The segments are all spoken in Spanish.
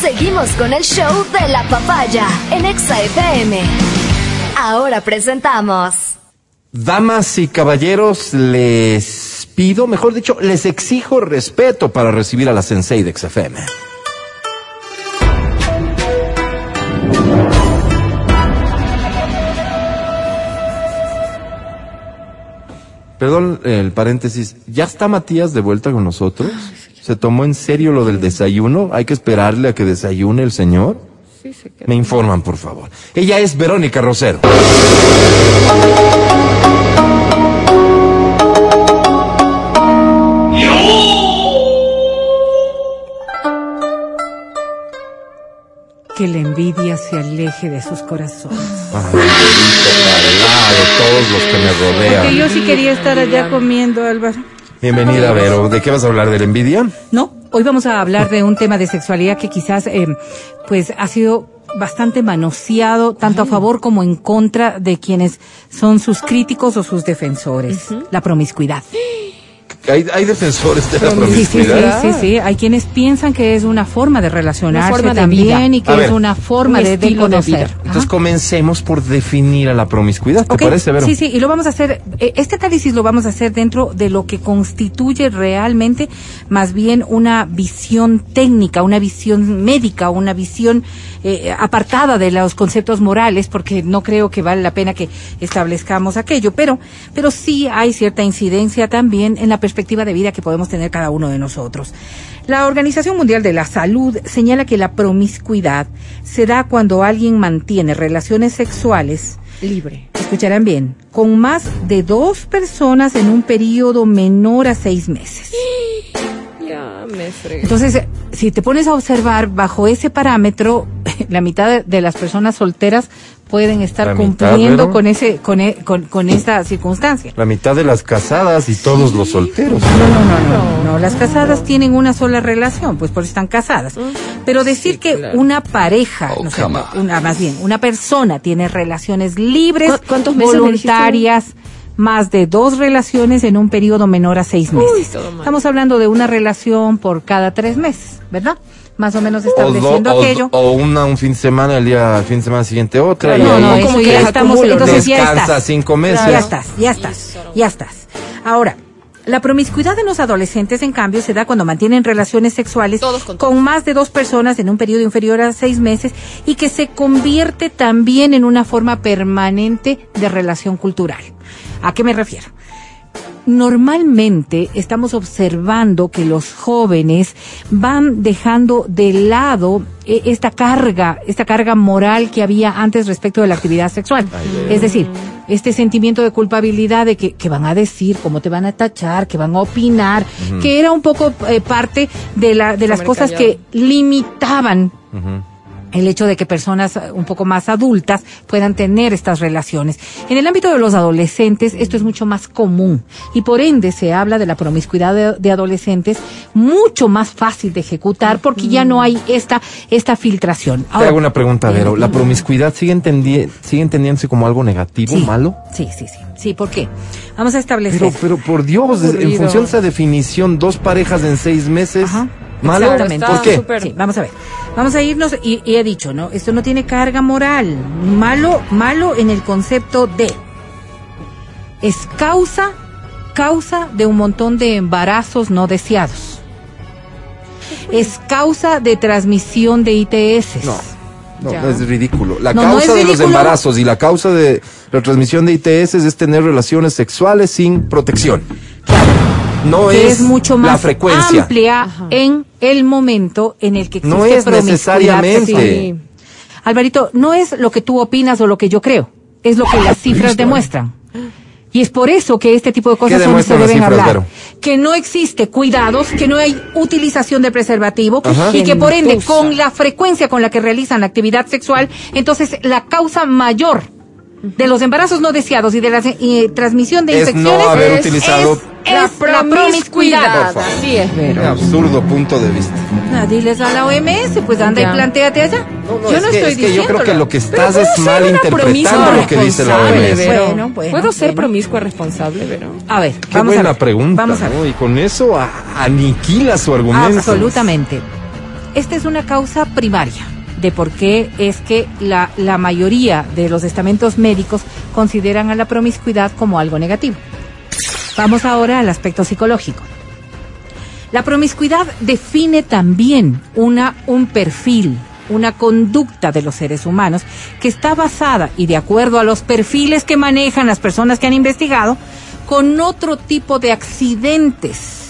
Seguimos con el show de la papaya en Exa FM. Ahora presentamos. Damas y caballeros, les pido, mejor dicho, les exijo respeto para recibir a la Sensei de XFM. Perdón el paréntesis, ¿ya está Matías de vuelta con nosotros? ¿Se tomó en serio lo del desayuno? ¿Hay que esperarle a que desayune el señor? Sí, se quedó. Me informan, por favor. Ella es Verónica Rosero. Que la envidia se aleje de sus corazones. Ay, de todos los que me Porque rodean. yo sí quería estar allá comiendo, Álvaro. Bienvenida, Vero. ¿De qué vas a hablar? ¿De la envidia? No, hoy vamos a hablar de un tema de sexualidad que quizás, eh, pues, ha sido bastante manoseado, tanto a favor como en contra de quienes son sus críticos o sus defensores. La promiscuidad. Hay, hay defensores de la Sí, sí, sí, promiscuidad. sí, sí. Hay quienes piensan que es una forma de relacionarse Una forma de también vida. y que es una forma un de, de estilo de conocer. vida. Ajá. Entonces comencemos por definir a la promiscuidad. ¿Te parece, Vero? Sí, sí, y lo vamos a hacer, eh, este análisis lo vamos a hacer dentro de lo que constituye realmente más bien una visión técnica, una visión médica, una visión eh, apartada de los conceptos morales, porque no creo que vale la pena que establezcamos aquello, pero, pero sí hay cierta incidencia también en la perspectiva de vida que podemos tener cada uno de nosotros. La Organización Mundial de la Salud señala que la promiscuidad se da cuando alguien mantiene relaciones sexuales Libre. escucharán bien, con más de dos personas en un periodo menor a seis meses. Ya me fregué. Entonces, eh, si te pones a observar bajo ese parámetro, la mitad de, las personas solteras pueden estar La cumpliendo con ese, con, e- con, con esta circunstancia. La mitad de las casadas y todos los solteros. No, no, no, no, no. Las casadas tienen una sola relación, pues por eso están casadas. Pero decir Sí, que claro. una pareja, no sé, una, más bien, una persona tiene relaciones libres, ¿Cu- cuántos meses voluntarias, más de dos relaciones en un periodo menor a seis meses. Estamos hablando de una relación por cada tres meses, ¿verdad? Más o menos O, do- estableciendo o- aquello. o una un fin de semana, el día, el fin de semana siguiente otra. Claro, y no, no, ahí eso ya estamos, entonces ya estás. cinco meses. Ya estás, ya estás, ya estás. Ahora, la promiscuidad en los adolescentes, en cambio, se da cuando mantienen relaciones sexuales Todos con con más de dos personas en un periodo inferior a seis meses y que se convierte también en una forma permanente de relación cultural. ¿A qué me refiero? Normalmente estamos observando que los jóvenes van dejando de lado eh, esta carga, esta carga moral que había antes respecto de la actividad sexual. Es decir, este sentimiento de culpabilidad de que, que van a decir, cómo te van a tachar, que van a opinar, que era un poco eh, parte de, la, de las cosas callado. que limitaban. El hecho de que personas eh, un poco más adultas puedan tener estas relaciones. En el ámbito de los adolescentes esto es mucho más común y por ende se habla de la promiscuidad de, de adolescentes mucho más fácil de ejecutar porque ya no hay esta esta filtración. Te hago una pregunta, Vero. ¿La promiscuidad sigue, entendi- sigue entendiéndose como algo negativo, sí, malo? Sí, sí, sí. Sí, ¿por qué? Vamos a establecer. Pero, pero por Dios, en función de esa definición, dos parejas en seis meses, Ajá, ¿malo? exactamente. ¿Por qué? Sí, vamos a ver. Vamos a irnos y, y he dicho, ¿no? Esto no tiene carga moral. Malo, malo en el concepto de es causa, causa de un montón de embarazos no deseados. Es causa de transmisión de ITS. No, no, es ridículo. La No, no causa de los embarazos y la causa de la transmisión de ITS es tener relaciones sexuales sin protección. No que es, es, mucho más la frecuencia. amplia en el momento en el que existe No es promiscuidad necesariamente. Sí. Alvarito, no es lo que tú opinas o lo que yo creo, es lo que las cifras demuestran. Y es por eso que este tipo de cosas son, se deben cifras, hablar. Que no existe cuidados, que no hay utilización de preservativo Ajá. y que por ende con la frecuencia con la que realizan la actividad sexual, entonces la causa mayor de los embarazos no deseados y de la eh, transmisión de Es no infecciones haber es- utilizado- es, es la promiscuidad. Así es, Vero. Un absurdo punto de vista. Ah, diles a la OMS, pues anda Ya. y planteate allá. No, yo es no que, estoy es que yo creo que lo que estás es puedo mal interpretando lo que dice la responsable, OMS. Bueno, bueno, ¿Puedo ser bueno. promiscua responsable, Vero? A ver, Qué vamos a buena ver. pregunta, Vamos a ver. ¿no? Y con eso a- aniquila su argumento. Absolutamente. Esta es una causa primaria de por qué es que la, la mayoría de los estamentos médicos consideran a la promiscuidad como algo negativo. Vamos ahora al aspecto psicológico. La promiscuidad define también una, un perfil, una conducta de los seres humanos que está basada, y de acuerdo a los perfiles que manejan las personas que han investigado, con otro tipo de accidentes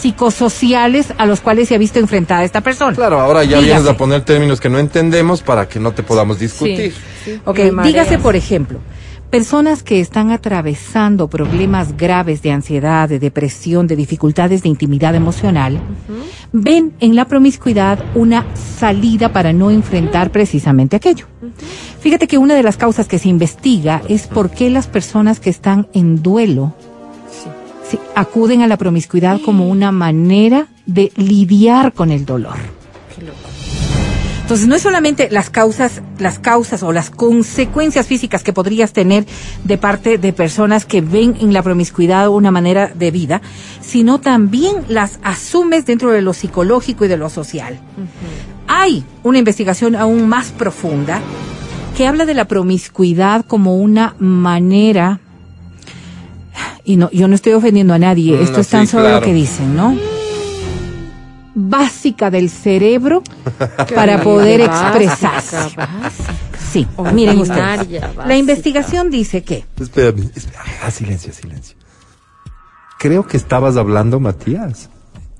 psicosociales a los cuales se ha visto enfrentada esta persona. Claro, ahora ya Dígase. vienes a poner términos que no entendemos para que no te podamos discutir. Mareas. dígase, por ejemplo, personas que están atravesando problemas graves de ansiedad, de depresión, de dificultades de intimidad emocional, ven en la promiscuidad una salida para no enfrentar precisamente aquello. Fíjate que una de las causas que se investiga es por qué las personas que están en duelo acuden a la promiscuidad como una manera de lidiar con el dolor. Entonces no es solamente las causas, las causas o las consecuencias físicas que podrías tener de parte de personas que ven en la promiscuidad una manera de vida, sino también las asumes dentro de lo psicológico y de lo social. Hay una investigación aún más profunda que habla de la promiscuidad como una manera y no, yo no estoy ofendiendo a nadie, Mm, esto no, es tan sí, solo lo que dicen, ¿no? Básica del cerebro para poder expresarse. Sí, miren ustedes. La investigación dice que Espérame, espérame. Ah, silencio, silencio. Creo que estabas hablando, Matías.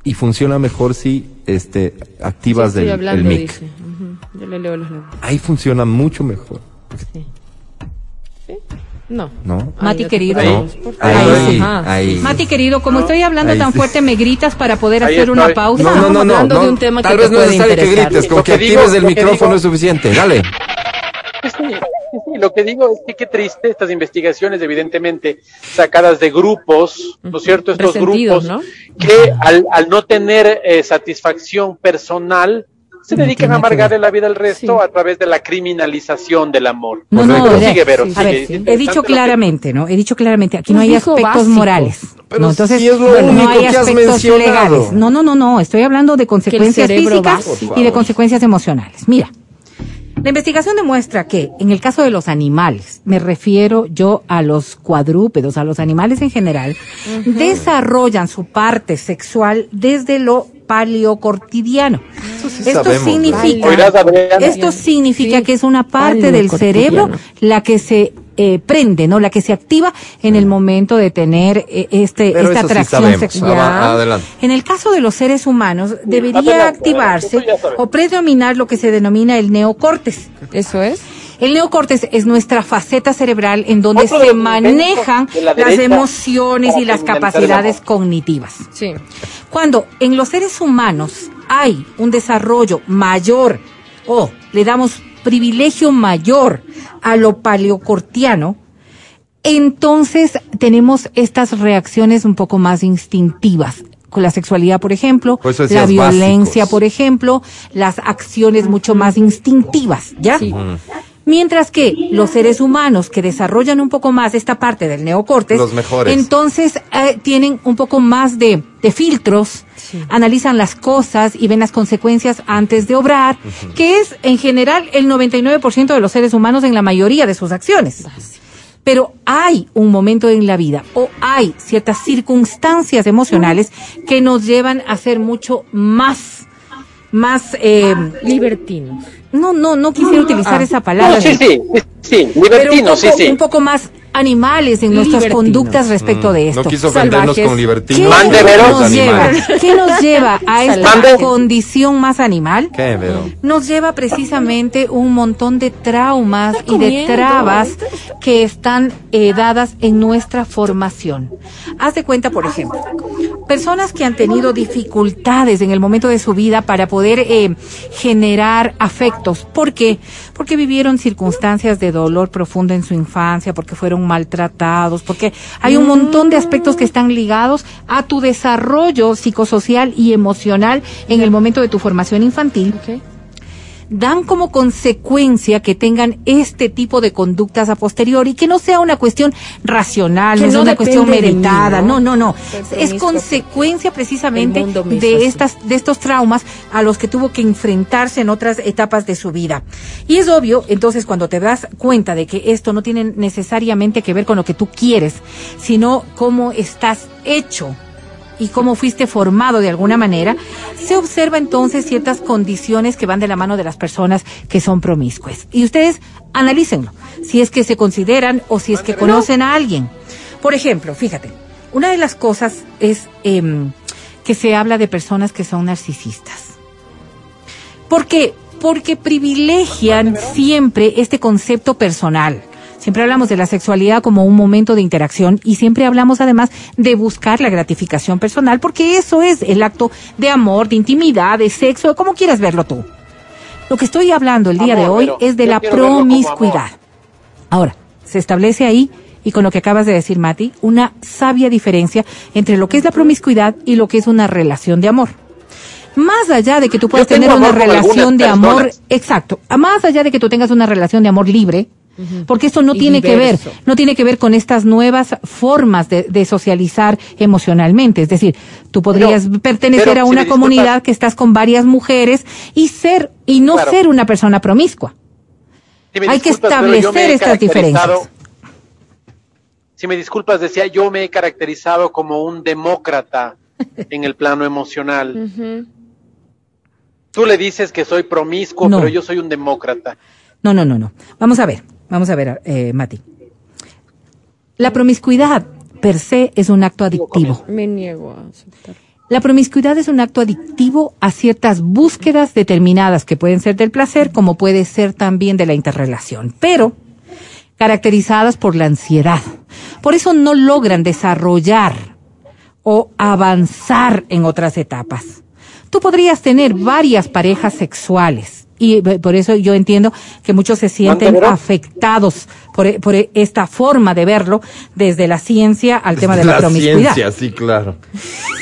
Y funciona mejor si este, activas Sí, estoy del- hablando, el mic. Yo le leo los labios. Ahí funciona mucho mejor. ¿Sí? No. ¿no? Mati querido. Ahí, por favor. ahí, Ajá, ahí. sí. Mati querido, como estoy hablando tan sí. fuerte, me gritas para poder hacer una pausa. No, no, no, no. hablando no. de un tema Tal que vez no es necesario que grites, con Lo que que digo- actives el micrófono digo- es suficiente. Dale. Sí, sí, sí, lo que digo es que qué triste estas investigaciones, evidentemente sacadas de grupos, ¿no es cierto? Estos Resentidos, grupos ¿no? que al, al no tener eh, satisfacción personal se No dedican a amargarle la vida al resto Sí. a través de la criminalización del amor. No, no, Pero de- sigue, Vero, a sigue. ver, Es he dicho claramente, ¿no? He dicho claramente, aquí no hay aspectos morales. Pero no, entonces, sí es lo bueno, no hay que aspectos legales. No, no, no, no, estoy hablando de consecuencias físicas básico. Y de consecuencias emocionales. Mira, la investigación demuestra que en el caso de los animales, me refiero yo a los cuadrúpedos, a los animales en general, desarrollan su parte sexual desde lo paleocortidiano. sí Esto significa, esto significa Sí, que es una parte del cerebro la que se eh, prende, ¿no? La que se activa en el momento de tener eh, este, Pero esta sí atracción sexual. Adelante. En el caso de los seres humanos, debería adelante, activarse adelante, o predominar lo que se denomina el neocórtex. Eso es. El neocórtex es nuestra faceta cerebral en donde Otro se manejan la las emociones y las capacidades cognitivas. Sí. Cuando en los seres humanos hay un desarrollo mayor o le damos privilegio mayor a lo paleocortiano, entonces tenemos estas reacciones un poco más instintivas. Con la sexualidad, por ejemplo, Por eso la violencia, básicos. por ejemplo, las acciones mucho más instintivas, ¿ya? Sí. Mientras que los seres humanos que desarrollan un poco más esta parte del neocórtex, Los mejores. entonces eh, tienen un poco más de, de filtros, analizan las cosas y ven las consecuencias antes de obrar, que es en general el 99% de los seres humanos en la mayoría de sus acciones. Pero hay un momento en la vida o hay ciertas circunstancias emocionales que nos llevan a ser mucho más, más, eh, Libertinos. no, no, no quisiera utilizar Ah. esa palabra. No, sí, sí, sí, sí, pero un libertino, poco, sí, sí. un poco más animales en nuestras conductas respecto de esto. Mm, No quiso ofendernos Salvajes. con ¿Qué libertinos. Nos lleva? ¿Qué nos lleva a esta Mande. condición más animal? ¿Qué, Vero? Nos lleva precisamente un montón de traumas y de trabas que están eh, dadas en nuestra formación. Haz de cuenta, por ejemplo, personas que han tenido dificultades en el momento de su vida para poder eh, generar afectos. ¿Por qué? Porque vivieron circunstancias de dolor profundo en su infancia, porque fueron maltratados, porque hay un montón de aspectos que están ligados a tu desarrollo psicosocial y emocional en el momento de tu formación infantil. Dan como consecuencia que tengan este tipo de conductas a posteriori, que no sea una cuestión racional, Que no una cuestión de mí, meditada, ¿no? no, no, Es consecuencia precisamente de estas de estos traumas a los que tuvo que enfrentarse en otras etapas de su vida. Y es obvio, entonces, cuando te das cuenta de que esto no tiene necesariamente que ver con lo que tú quieres, sino cómo estás hecho y cómo fuiste formado de alguna manera, se observa entonces ciertas condiciones que van de la mano de las personas que son promiscuas. Y ustedes analícenlo, si es que se consideran o si es que conocen a alguien. Por ejemplo, fíjate, una de las cosas es em, que se habla de personas que son narcisistas. ¿Por qué? Porque privilegian siempre este concepto personal. Siempre hablamos de la sexualidad como un momento de interacción y siempre hablamos además de buscar la gratificación personal porque eso es el acto de amor, de intimidad, de sexo, como quieras verlo tú. Lo que estoy hablando el día Amor, de hoy es de la promiscuidad. Ahora, se establece ahí, y con lo que acabas de decir, Mati, una sabia diferencia entre lo que es la promiscuidad y lo que es una relación de amor. Más allá de que tú puedas tener una relación de amor, exacto, a más allá de que tú tengas una relación de amor libre, porque esto no Y tiene que ver, no tiene que ver con estas nuevas formas de, de socializar emocionalmente. Es decir, tú podrías pertenecer pero a una comunidad que estás con varias mujeres y ser, y no Claro. ser una persona promiscua. Si Hay que establecer estas diferencias. Si me disculpas, decía, yo me he caracterizado como un demócrata en el plano emocional. Ujú. Tú le dices que soy promiscuo, No. pero yo soy un demócrata. No, no, no, no. Vamos a ver, vamos a ver, eh, Mati. La promiscuidad per se es un acto adictivo. Me niego a aceptar. La promiscuidad es un acto adictivo a ciertas búsquedas determinadas que pueden ser del placer como puede ser también de la interrelación, pero caracterizadas por la ansiedad. Por eso no logran desarrollar o avanzar en otras etapas. Tú podrías tener varias parejas sexuales y por eso yo entiendo que muchos se sienten afectados por, e- por e- esta forma de verlo desde la ciencia al tema de la, promiscuidad. ciencia, sí, claro.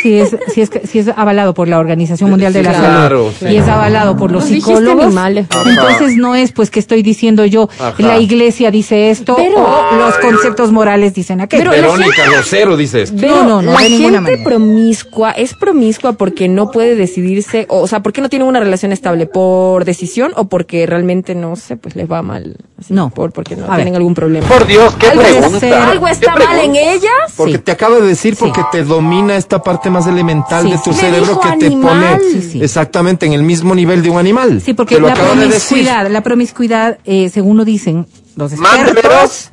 Si es, si, es, si es avalado por la Organización Mundial de Sí, la claro, Salud sí. y es avalado por los psicólogos, animales. Entonces no es pues que estoy diciendo yo, Ajá. la iglesia dice esto Pero- o los conceptos morales dicen aquello. Pero la Verónica Rosero dice esto. Pero No, no, no, la de ninguna gente manera. promiscua es promiscua porque no puede decidirse, o, o sea, porque no tiene una relación estable por decisión o porque realmente no sé, pues les va mal. Así, No. Por, porque no A tienen ver. algún problema. Por Dios, qué Algo pregunta. ser- ¿Algo ¿Qué está mal en ellas? Porque Sí. te acaba de decir, Sí. porque te domina esta parte más elemental Sí, de tu cerebro que te pone Sí, sí. exactamente en el mismo nivel de un animal. Sí, porque la acaba de decir. promiscuidad, la promiscuidad, eh, según lo dicen los expertos,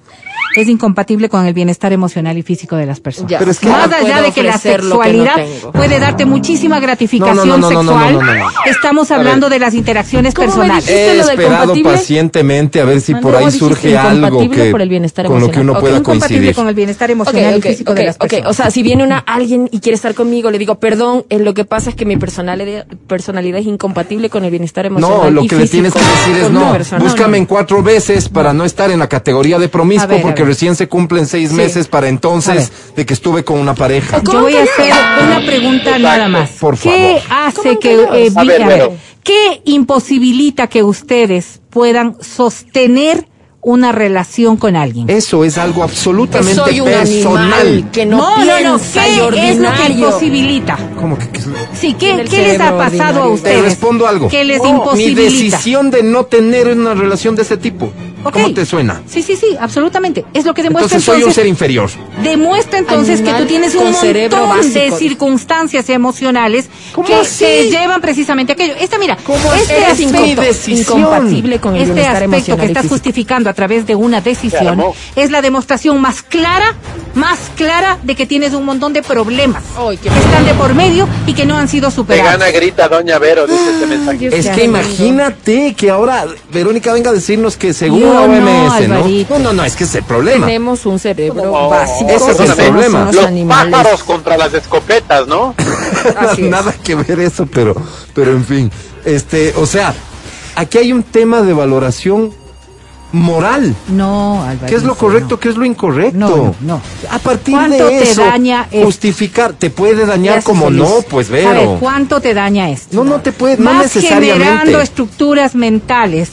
es incompatible con el bienestar emocional y físico de las personas. Ya. Pero es que- Más No allá de que la lo que no sexualidad puede darte muchísima gratificación sexual, estamos hablando de las interacciones ¿Cómo me personales. He esperado pacientemente a ver si Ah, por ahí surge algo que por el bienestar con lo que uno Ok, pueda coincidir. con el bienestar emocional ok, y físico de las personas. O sea, si viene una alguien y quiere estar conmigo, le digo, perdón, eh, lo que pasa es que mi personalidad, personalidad es incompatible con el bienestar emocional. No, lo y que le tienes que decir es no, persona". búscame en cuatro veces para no estar en la categoría de promiscuo porque. Recién se cumplen seis Sí. meses para A entonces de que estuve con una pareja. Yo voy a hacer una pregunta nada más. Por ¿Qué favor. hace ¿Cómo que, eh, A ver, a ver, Vero. qué imposibilita que ustedes puedan sostener una relación con alguien? Eso es algo Que absolutamente soy un personal. animal, que no, no, no, piensa y ¿Qué es lo que imposibilita? ¿Cómo que, que- Sí, ¿qué, qué les ha pasado a ustedes? Te respondo algo. ¿Qué les Mi imposibilita? decisión de no tener una relación de ese tipo. ¿Cómo te suena? Sí, sí, sí, absolutamente. Es lo que demuestra Entonces soy un ser inferior. Demuestra entonces que tú tienes un montón de circunstancias emocionales ¿Cómo que así? te llevan precisamente a aquello. Esta, mira, ¿Cómo este aspecto, incompatible con el este aspecto que estás justificando a través de una decisión es la demostración más clara, más clara de que tienes un montón de problemas Ay, qué que están de por medio y que no han sido Te superados. gana grita Doña Vero, dice este mensaje. Dios Es que imagínate que ahora Verónica venga a decirnos que según la no, OMS, ¿no? No, no, no, es que es el problema. Tenemos un cerebro No, básico. ese es el problema. Los animales. pájaros contra las escopetas, ¿no? Así es. Nada que ver eso, pero, pero en fin. Este, o sea, aquí hay un tema de valoración moral. No, Alvarito. ¿Qué es lo correcto? ¿Qué es lo incorrecto? No, no, no. A partir ¿Cuánto de te eso, daña esto? justificar, te puede dañar como feliz. no, pues A ver, Vero. ¿cuánto te daña esto? No, no te puede, no Vas necesariamente. generando estructuras mentales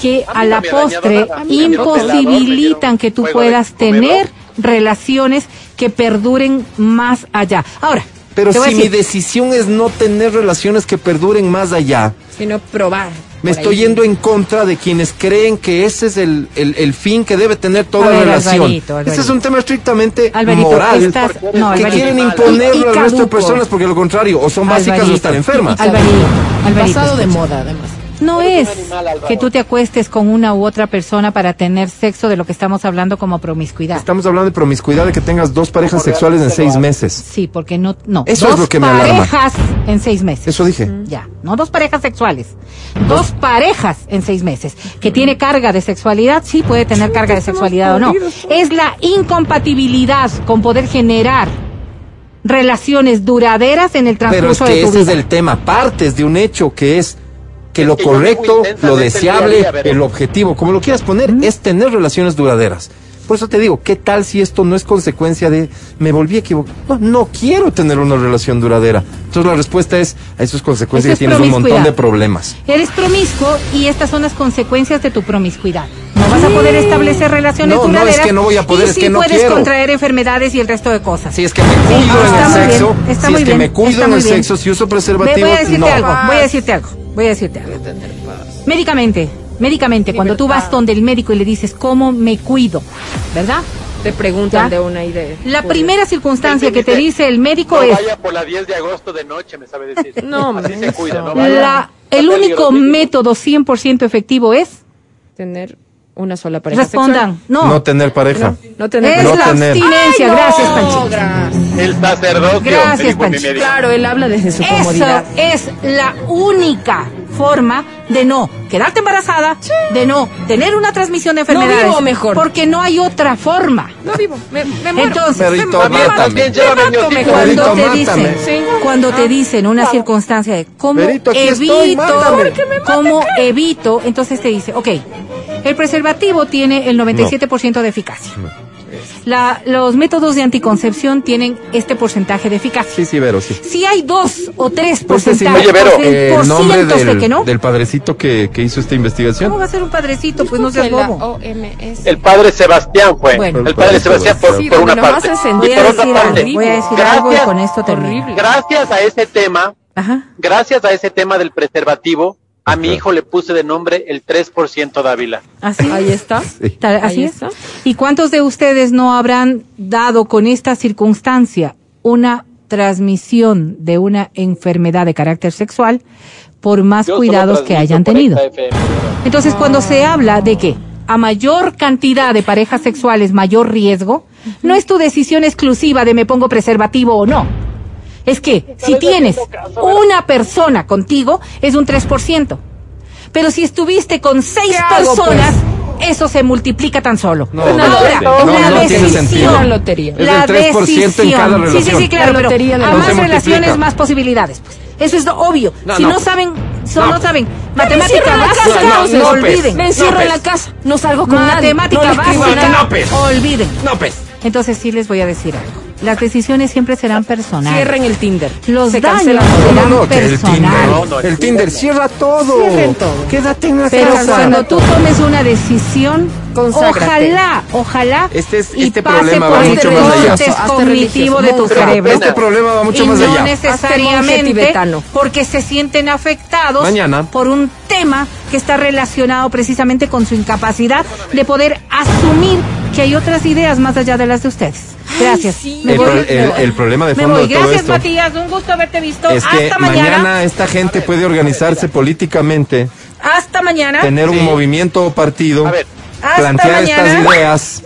que A la postre imposibilitan que tú puedas tener comedor. relaciones que perduren más allá. Ahora, Pero si mi decisión es no tener relaciones que perduren más allá, Sino probar. me estoy ahí. yendo en contra de quienes creen que ese es el, el, el fin que debe tener toda ver, relación. Alvarito, Alvarito. Ese es un tema estrictamente Alvarito, moral. estás- no, que Alvarito. quieren imponerlo al resto de personas porque lo contrario, o son básicas o están enfermas. Alvarito, Alvarito, Pasado de moda, además. No es animal, que tú te acuestes con una u otra persona para tener sexo de lo que estamos hablando como promiscuidad. Estamos hablando de promiscuidad, de que tengas dos parejas sexuales en seis meses. Sí, porque no, no. Eso dos es lo que me alarma. parejas en seis meses. Eso dije. Ya, no dos parejas sexuales. Dos parejas en seis meses. Que tiene carga de sexualidad, sí puede tener carga de sexualidad o no. Es la incompatibilidad con poder generar relaciones duraderas en el Pero es transcurso que de tu ese es vida. el tema. Partes de un hecho que es que lo correcto, lo deseable, el objetivo, como lo quieras poner, es tener relaciones duraderas. Por eso te digo, ¿qué tal si esto no es consecuencia de me volví a equivocar? No, no quiero tener una relación duradera. Entonces la respuesta es, a eso es consecuencia Eso que es tienes un montón de problemas. Eres promiscuo y estas son las consecuencias de tu promiscuidad. No vas a poder establecer relaciones No, no, duraderas. es que no voy a poder, y es sí que no puedes quiero. contraer enfermedades y el resto de cosas. Si es que me cuido en el bien, sexo, si es que bien, me cuido en el bien. sexo, si uso preservativo, voy a decirte no. algo, voy a decirte algo, voy a decirte algo. Médicamente, médicamente, cuando tú vas donde el médico y le dices, ¿cómo me cuido? ¿Verdad? Te preguntan ¿Ya? de una idea. La primera circunstancia que te dice, el médico No es, vaya por la 10 de agosto de noche, me sabe decir. No, Así se cuida, no vaya. la, el único método 100% efectivo es, Tener una sola pareja respondan, sexual. no, No tener pareja. No tener es No la tener. abstinencia, Ay, no, gracias Panchito. gracias. El sacerdocio. Gracias, me médico. Claro, él habla desde su Eso comodidad. es la única forma de no quedarte embarazada, de no tener una transmisión de enfermedades. vivo mejor. Porque no hay otra forma. No vivo, me, me muero. Entonces, mátame. llévame Me mi mato cuando te dicen, Sí. cuando te dicen una circunstancia de cómo evito, estoy, cómo evito, entonces te dice, ok, el preservativo tiene el 97% de eficacia. La- los métodos de anticoncepción tienen este porcentaje de eficacia. Sí, sí, Vero, sí. Si hay dos o tres decirme, porcentajes, Oye, Vero, eh, el nombre cientos de del, que no, del padrecito que, que hizo esta investigación. ¿cómo va a ser un padrecito? Pues no seas bobo. OMS. El padre Sebastián fue. Bueno. el padre Sebastián por, Sí, por una nomás parte. Voy Y a por decir parte, voy a decir gracias, algo y con esto termino. Gracias a ese tema, Ajá. gracias a ese tema del preservativo, a mi hijo le puse de nombre el 3% Dávila. Así. Ahí está. Sí. Tal- Así Ahí es. está. ¿Y cuántos de ustedes no habrán dado con esta circunstancia una transmisión de una enfermedad de carácter sexual por más Yo cuidados que hayan tenido? Entonces, cuando se habla de que a mayor cantidad de parejas sexuales, mayor riesgo, no es tu decisión exclusiva de me pongo preservativo o no. Es que si tienes una persona contigo, es un 3%. Pero si estuviste con seis ¿Qué hago, personas, eso se multiplica tan solo. No, Ahora, no, no, la no decisión. Una lotería. Es la del 3% en cada decisión. Sí, sí, sí, claro, La pero lotería a la- más relaciones, más posibilidades. Pues. Eso es obvio. No, si no. no, saben, so- no, No. saben Me matemática la básica, casa, no, se no, pues. olviden. Me encierro en la pues. casa. No salgo con Matemática básica, pues. olviden. No, pues. Entonces sí les voy a decir algo. Las decisiones siempre serán personales. Cierren el Tinder. Los Se daños todo. serán No, no, que el personales. Tinder, No, no, el el Tinder cierra todo. Cierren todo. Quédate en la Pero casa. cuando tú tomes una decisión, Conságrate. ojalá, ojalá, Este es- y este pase problema por va el mucho más allá. cortes Hazte cognitivo religioso. de tu cerebro. Este problema va mucho y más no allá. Hazte monje necesariamente tibetano. porque se sienten afectados Mañana. por un tema que está relacionado precisamente con su incapacidad de poder asumir que hay otras ideas más allá de las de ustedes. Gracias. sí. Me El, voy, pro- el- el problema de fondo de todo Gracias, esto Matías. Un gusto haberte visto. es que Hasta mañana. mañana. esta gente puede organizarse políticamente, Hasta mañana. tener un Sí. movimiento o partido, A ver. Hasta plantear mañana. estas ideas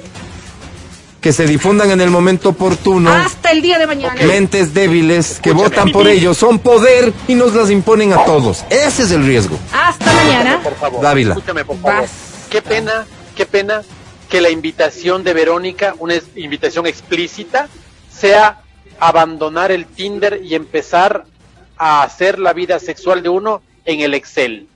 que se difundan en el momento oportuno. Hasta el día de mañana. Mentes débiles que Escúchame. votan por ellos son poder y nos las imponen a todos. Ese es el riesgo. Hasta mañana. Por favor. Dávila. Escúchame, por favor. Vas. Qué pena, qué pena que la invitación de Verónica, una invitación explícita, sea abandonar el Tinder y empezar a hacer la vida sexual de uno en el Excel.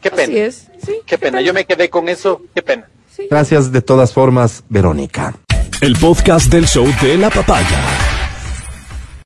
Qué pena. Así es. Sí. Qué pena. Yo me quedé con eso. Qué pena. Gracias de todas formas, Verónica. El podcast del show de la papaya.